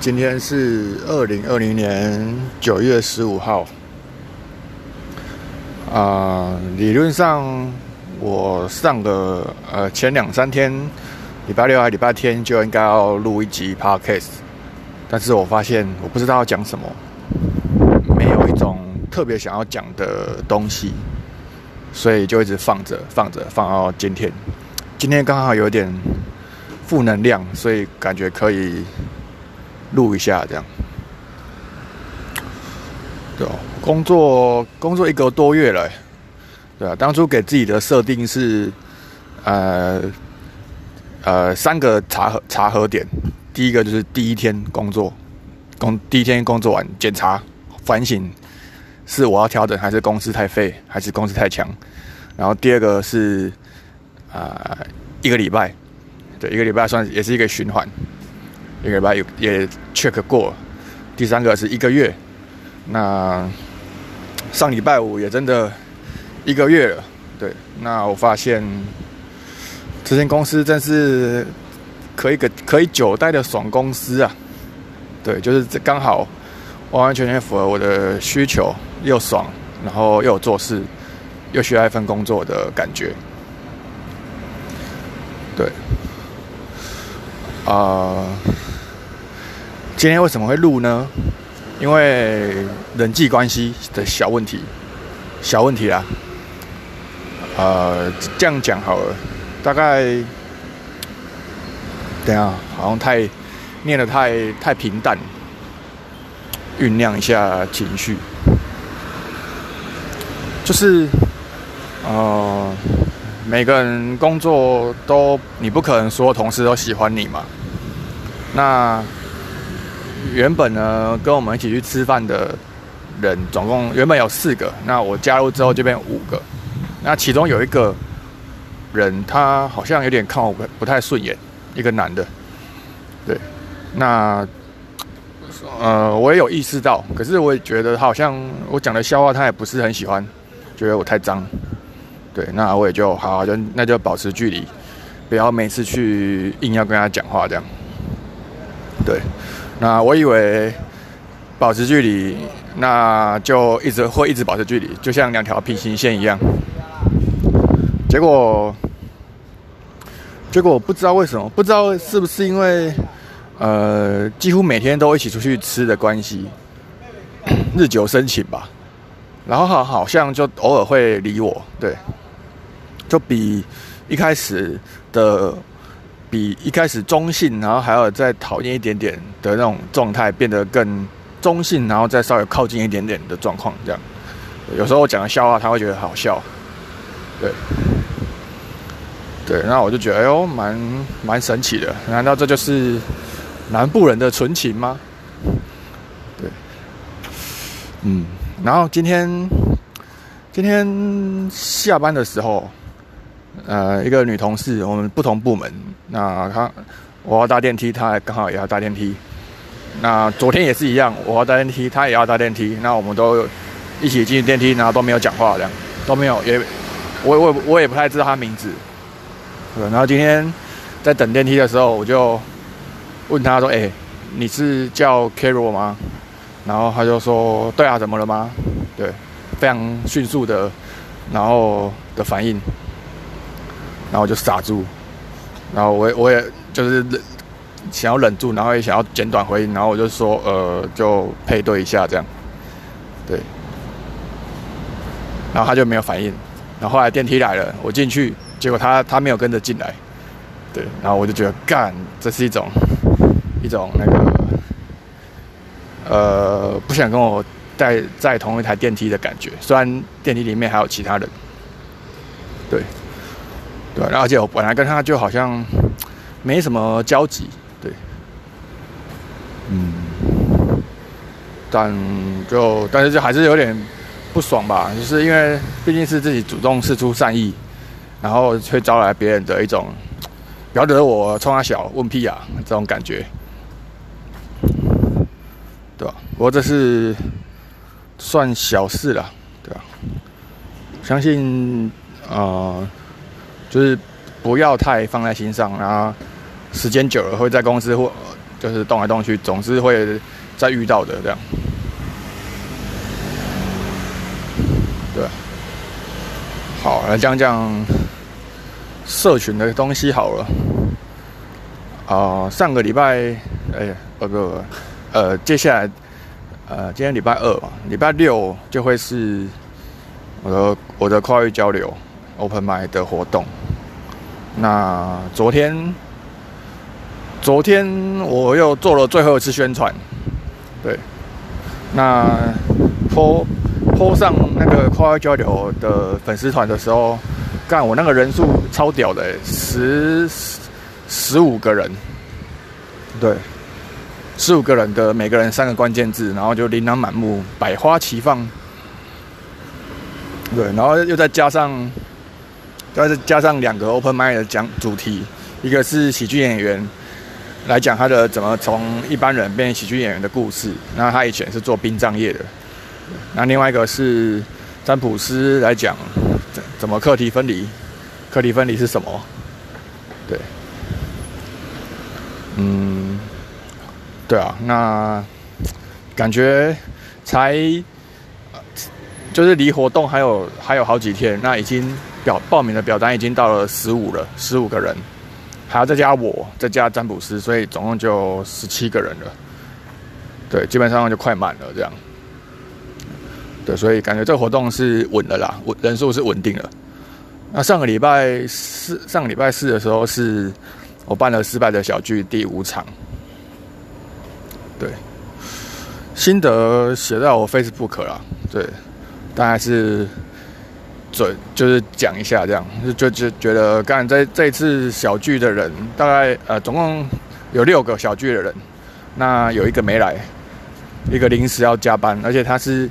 今天是二零二零年九月十五号。啊，理论上我上个呃前两三天，礼拜六还礼拜天就应该要录一集 podcast，但是我发现我不知道要讲什么，没有一种特别想要讲的东西，所以就一直放着放着放到今天。今天刚好有点负能量，所以感觉可以。录一下，这样，对哦，工作工作一个多月了，对啊，当初给自己的设定是，呃呃，三个查核查核点，第一个就是第一天工作，工第一天工作完检查反省，是我要调整，还是公司太废，还是公司太强？然后第二个是啊，一个礼拜，对，一个礼拜算也是一个循环。一个礼拜有也 check 过，第三个是一个月，那上礼拜五也真的一个月了，对，那我发现这间公司真是可以个可以久待的爽公司啊，对，就是这刚好完完全全符合我的需求，又爽，然后又有做事，又需要一份工作的感觉，对，啊。今天为什么会录呢？因为人际关系的小问题，小问题啦。呃，这样讲好了，大概等下好像太念的太太平淡，酝酿一下情绪。就是呃，每个人工作都你不可能所有同事都喜欢你嘛，那。原本呢，跟我们一起去吃饭的人总共原本有四个，那我加入之后就变五个。那其中有一个人，他好像有点看我不太顺眼，一个男的。对，那呃，我也有意识到，可是我也觉得他好像我讲的笑话他也不是很喜欢，觉得我太脏。对，那我也就好好，就那就保持距离，不要每次去硬要跟他讲话这样。对。那我以为保持距离，那就一直会一直保持距离，就像两条平行线一样。结果，结果不知道为什么，不知道是不是因为呃，几乎每天都一起出去吃的关系，日久生情吧。然后好好像就偶尔会理我，对，就比一开始的。比一开始中性，然后还要再讨厌一点点的那种状态，变得更中性，然后再稍微靠近一点点的状况，这样。有时候我讲的笑话，他会觉得好笑，对，对，那我就觉得，哎呦，蛮蛮神奇的。难道这就是南部人的纯情吗？对，嗯，然后今天今天下班的时候。呃，一个女同事，我们不同部门。那他我要搭电梯，他刚好也要搭电梯。那昨天也是一样，我要搭电梯，他也要搭电梯。那我们都一起进电梯，然后都没有讲话，这样都没有。也我我我也不太知道他名字。对，然后今天在等电梯的时候，我就问他说：“哎，你是叫 Carol 吗？”然后他就说：“对啊，怎么了吗？”对，非常迅速的，然后的反应。然后我就傻住，然后我我也就是忍，想要忍住，然后也想要简短回应，然后我就说呃，就配对一下这样，对，然后他就没有反应，然后后来电梯来了，我进去，结果他他没有跟着进来，对，然后我就觉得干，这是一种一种那个呃不想跟我在在同一台电梯的感觉，虽然电梯里面还有其他人，对。对，而且我本来跟他就好像没什么交集，对，嗯，但就但是就还是有点不爽吧，就是因为毕竟是自己主动示出善意，然后却招来别人的一种不要惹我冲他小问屁啊这种感觉，对吧？不过这是算小事了，对吧？相信啊。就是不要太放在心上，然后时间久了会在公司或就是动来动去，总是会再遇到的这样。对，好，来讲讲社群的东西好了。啊，上个礼拜，哎，不不不，呃，接下来，呃，今天礼拜二嘛，礼拜六就会是我的我的跨域交流 Open m i 的活动。那昨天，昨天我又做了最后一次宣传，对，那泼泼上那个跨域交流的粉丝团的时候，干我那个人数超屌的，十十五个人，对，十五个人的每个人三个关键字，然后就琳琅满目，百花齐放，对，然后又再加上。再是加上两个 open mind 的讲主题，一个是喜剧演员来讲他的怎么从一般人变喜剧演员的故事。那他以前是做殡葬业的。那另外一个是占卜师来讲怎怎么课题分离，课题分离是什么？对，嗯，对啊，那感觉才就是离活动还有还有好几天，那已经。表报名的表单已经到了十五了，十五个人，还要再加我，再加占卜师，所以总共就十七个人了。对，基本上就快满了这样。对，所以感觉这个活动是稳的啦，稳人数是稳定了。那上个礼拜四，上个礼拜四的时候是我办了失败的小剧第五场。对，心得写在我 Facebook 了。对，大概是。准就是讲一下这样，就就觉得，刚才这这次小聚的人，大概呃总共有六个小聚的人，那有一个没来，一个临时要加班，而且他是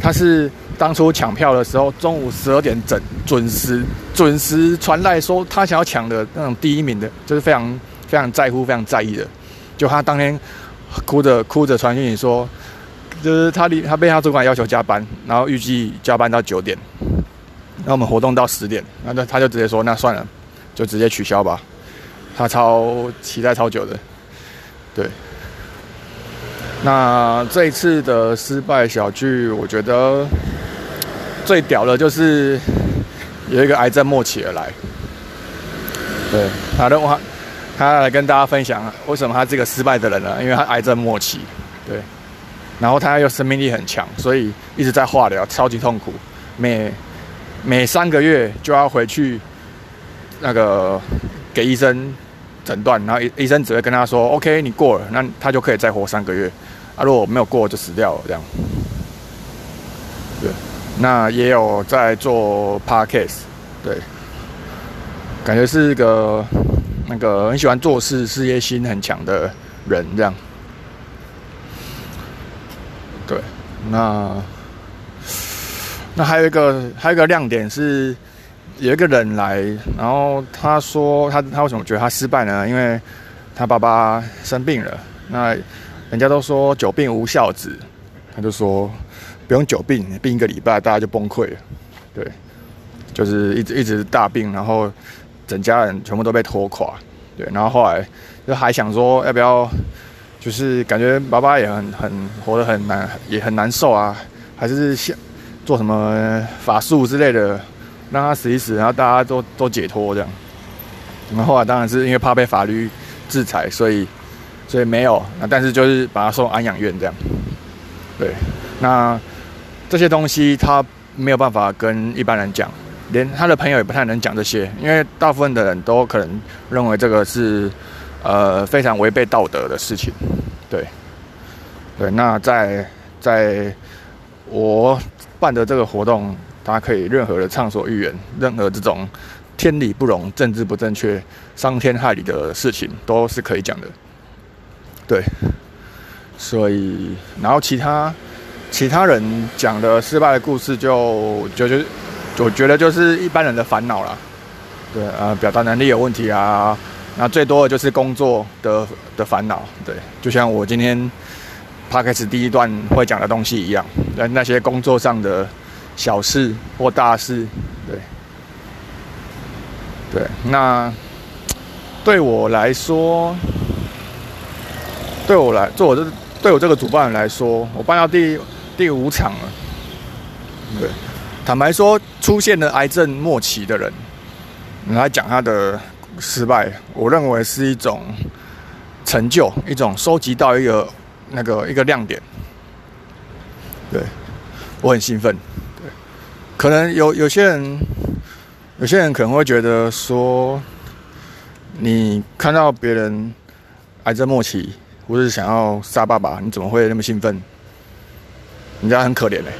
他是当初抢票的时候，中午十二点整准时准时传来说他想要抢的那种第一名的，就是非常非常在乎、非常在意的，就他当天哭着哭着传讯息说，就是他离他被他主管要求加班，然后预计加班到九点。那我们活动到十点，那那他就直接说那算了，就直接取消吧。他超期待超久的，对。那这一次的失败小聚，我觉得最屌的就是有一个癌症末期而来。对，他的话，他来跟大家分享为什么他这个失败的人呢？因为他癌症末期，对。然后他又生命力很强，所以一直在化疗，超级痛苦，每。每三个月就要回去，那个给医生诊断，然后医医生只会跟他说：“OK，你过了，那他就可以再活三个月。啊，如果没有过，就死掉了。”这样。对，那也有在做 Parkcase，对，感觉是一个那个很喜欢做事、事业心很强的人，这样。对，那。那还有一个，还有一个亮点是，有一个人来，然后他说他他为什么觉得他失败呢？因为他爸爸生病了。那人家都说久病无孝子，他就说不用久病，病一个礼拜大家就崩溃了。对，就是一直一直大病，然后整家人全部都被拖垮。对，然后后来就还想说要不要，就是感觉爸爸也很很活得很难，也很难受啊，还是想。做什么法术之类的，让他死一死，然后大家都都解脱这样。然后后来当然是因为怕被法律制裁，所以所以没有。那但是就是把他送安养院这样。对，那这些东西他没有办法跟一般人讲，连他的朋友也不太能讲这些，因为大部分的人都可能认为这个是呃非常违背道德的事情。对，对，那在在我。办的这个活动，大家可以任何的畅所欲言，任何这种天理不容、政治不正确、伤天害理的事情，都是可以讲的。对，所以然后其他其他人讲的失败的故事，就就就我觉得就是一般人的烦恼了。对啊，表达能力有问题啊，那最多的就是工作的的烦恼。对，就像我今天。大概是第一段会讲的东西一样，那那些工作上的小事或大事，对，对，那对我来说，对我来，做我这对我这个主办人来说，我办到第第五场了。对，坦白说，出现了癌症末期的人来讲他的失败，我认为是一种成就，一种收集到一个那个一个亮点。对，我很兴奋。对，可能有有些人，有些人可能会觉得说，你看到别人癌症末期，或是想要杀爸爸，你怎么会那么兴奋？人家很可怜嘞。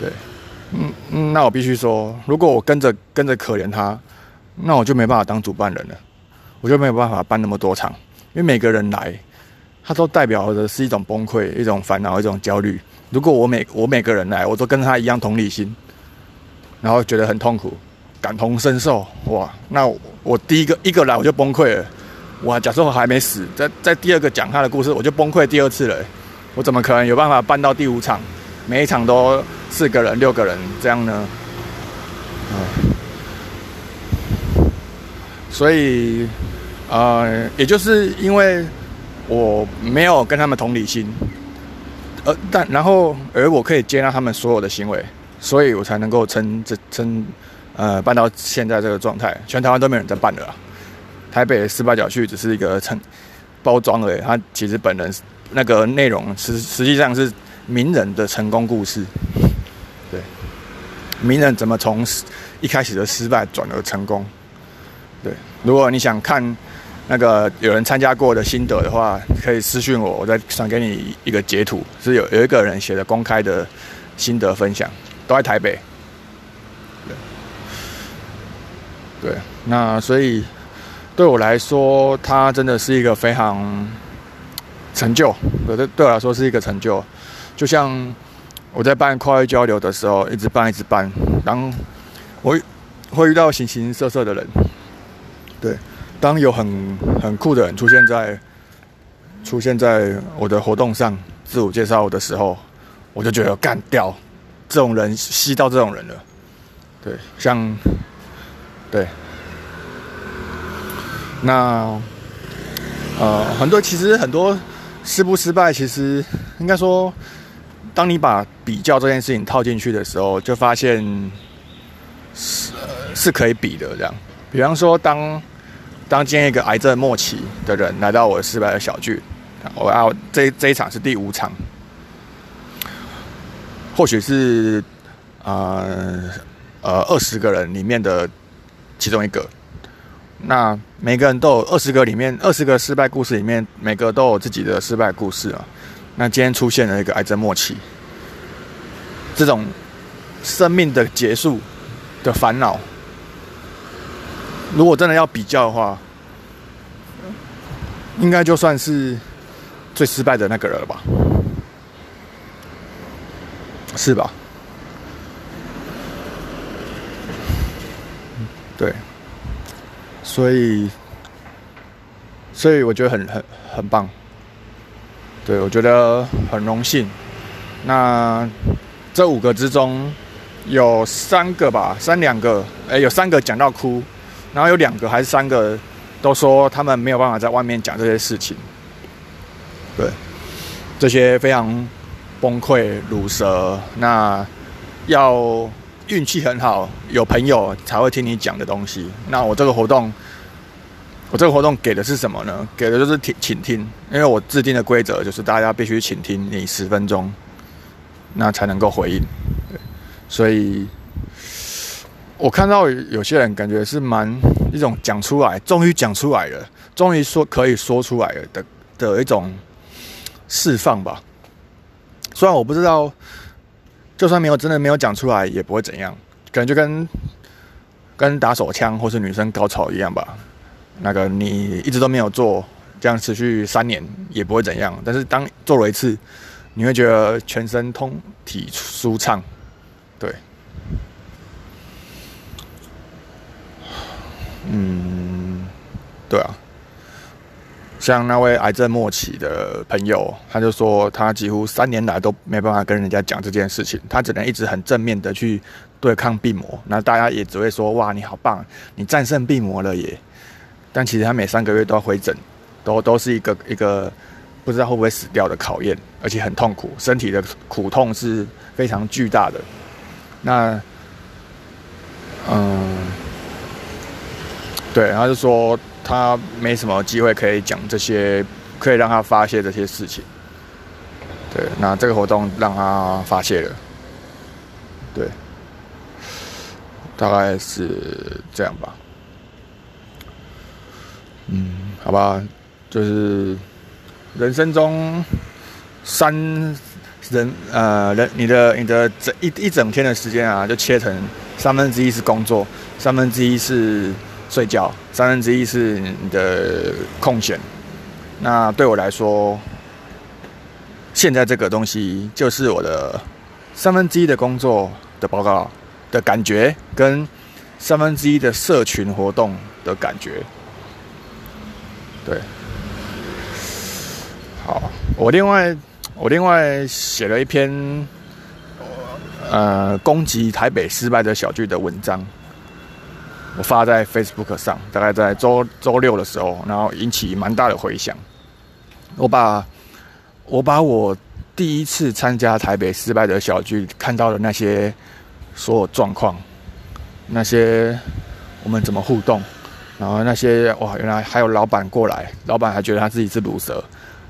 对，嗯嗯，那我必须说，如果我跟着跟着可怜他，那我就没办法当主办人了，我就没有办法办那么多场，因为每个人来，它都代表的是一种崩溃、一种烦恼、一种焦虑。如果我每我每个人来，我都跟他一样同理心，然后觉得很痛苦，感同身受，哇，那我第一个一个来我就崩溃了，哇，假设我还没死，在在第二个讲他的故事，我就崩溃第二次了，我怎么可能有办法办到第五场，每一场都四个人、六个人这样呢？嗯，所以，呃，也就是因为我没有跟他们同理心。呃，但然后而我可以接纳他们所有的行为，所以我才能够撑这撑，呃，办到现在这个状态。全台湾都没有人在办了，台北四八角去只是一个成包装而已。它其实本人那个内容实实际上是名人的成功故事。对，名人怎么从一开始的失败转而成功？对，如果你想看。那个有人参加过的心得的话，可以私信我，我再传给你一个截图，是有有一个人写的公开的心得分享，都在台北。对，那所以对我来说，他真的是一个非常成就，对对对我来说是一个成就。就像我在办跨越交流的时候，一直办一直办，当我会遇到形形色色的人，对。当有很很酷的人出现在出现在我的活动上自我介绍的时候，我就觉得干掉这种人吸到这种人了。对，像对，那呃很多其实很多失不失败，其实应该说，当你把比较这件事情套进去的时候，就发现是是可以比的。这样，比方说。当当今天一个癌症末期的人来到我失败的小聚，我要这这一场是第五场，或许是呃呃二十个人里面的其中一个。那每个人都有二十个里面二十个失败故事里面，每个都有自己的失败故事啊。那今天出现了一个癌症末期，这种生命的结束的烦恼。如果真的要比较的话，应该就算是最失败的那个人了吧？是吧？对，所以，所以我觉得很很很棒。对我觉得很荣幸。那这五个之中，有三个吧，三两个，哎，有三个讲到哭。然后有两个还是三个，都说他们没有办法在外面讲这些事情。对，这些非常崩溃、乳蛇，那要运气很好，有朋友才会听你讲的东西。那我这个活动，我这个活动给的是什么呢？给的就是听，倾听。因为我制定的规则就是大家必须请听你十分钟，那才能够回应。所以。我看到有些人感觉是蛮一种讲出来，终于讲出来了，终于说可以说出来了的的一种释放吧。虽然我不知道，就算没有真的没有讲出来也不会怎样，可能就跟跟打手枪或是女生高潮一样吧。那个你一直都没有做，这样持续三年也不会怎样。但是当做了一次，你会觉得全身通体舒畅，对。嗯，对啊，像那位癌症末期的朋友，他就说他几乎三年来都没办法跟人家讲这件事情，他只能一直很正面的去对抗病魔。那大家也只会说哇，你好棒，你战胜病魔了耶。但其实他每三个月都要回诊，都都是一个一个不知道会不会死掉的考验，而且很痛苦，身体的苦痛是非常巨大的。那，嗯，对，然后就说他没什么机会可以讲这些，可以让他发泄这些事情。对，那这个活动让他发泄了。对，大概是这样吧。嗯，好吧，就是人生中三人呃人你的你的整一一整天的时间啊，就切成三分之一是工作，三分之一是睡觉，三分之一是你的空闲。那对我来说，现在这个东西就是我的三分之一的工作的报告的感觉，跟三分之一的社群活动的感觉。对，好，我另外我另外写了一篇，呃，攻击台北失败的小剧的文章，我发在 Facebook 上，大概在周周六的时候，然后引起蛮大的回响。我把我把我第一次参加台北失败的小剧看到的那些所有状况，那些我们怎么互动。然后那些哇，原来还有老板过来，老板还觉得他自己是毒蛇。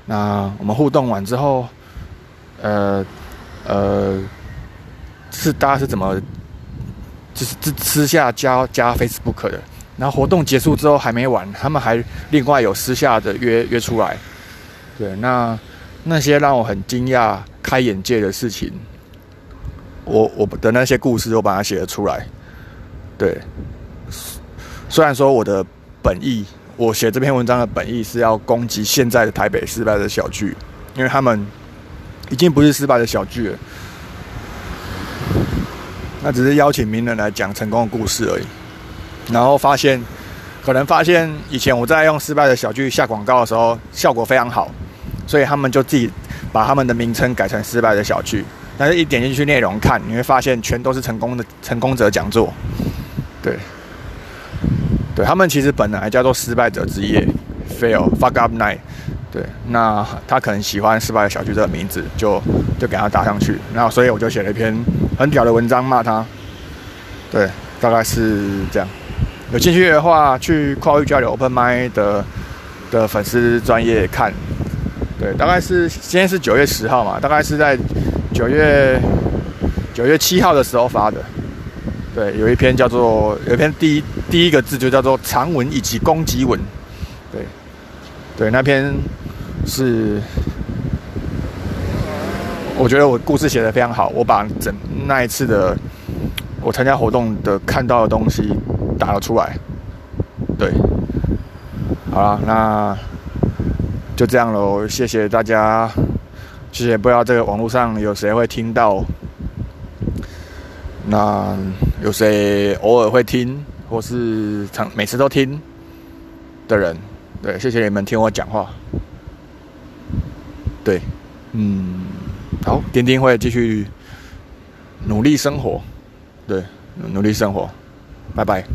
那我们互动完之后，呃呃，是大家是怎么，就是私私下加加 Facebook 的。然后活动结束之后还没完，他们还另外有私下的约约出来。对，那那些让我很惊讶、开眼界的事情，我我的那些故事都把它写了出来。对。虽然说我的本意，我写这篇文章的本意是要攻击现在的台北失败的小剧，因为他们已经不是失败的小剧了，那只是邀请名人来讲成功的故事而已。然后发现，可能发现以前我在用失败的小剧下广告的时候，效果非常好，所以他们就自己把他们的名称改成失败的小剧。但是一点进去内容看，你会发现全都是成功的成功者讲座，对。对他们其实本来叫做失败者之夜，fail fuck up night。对，那他可能喜欢失败的小区这个名字，就就给他打上去。然后所以我就写了一篇很屌的文章骂他。对，大概是这样。有兴趣的话，去跨域交流 Open My 的的粉丝专业看。对，大概是今天是九月十号嘛，大概是在九月九月七号的时候发的。对，有一篇叫做有一篇第一第一个字就叫做长文以及攻击文，对，对，那篇是我觉得我故事写的非常好，我把整那一次的我参加活动的看到的东西打了出来，对，好了，那就这样喽，谢谢大家，谢谢，不知道这个网络上有谁会听到。那有谁偶尔会听，或是常每次都听的人，对，谢谢你们听我讲话。对，嗯，好，丁丁会继续努力生活，对，努力生活，拜拜。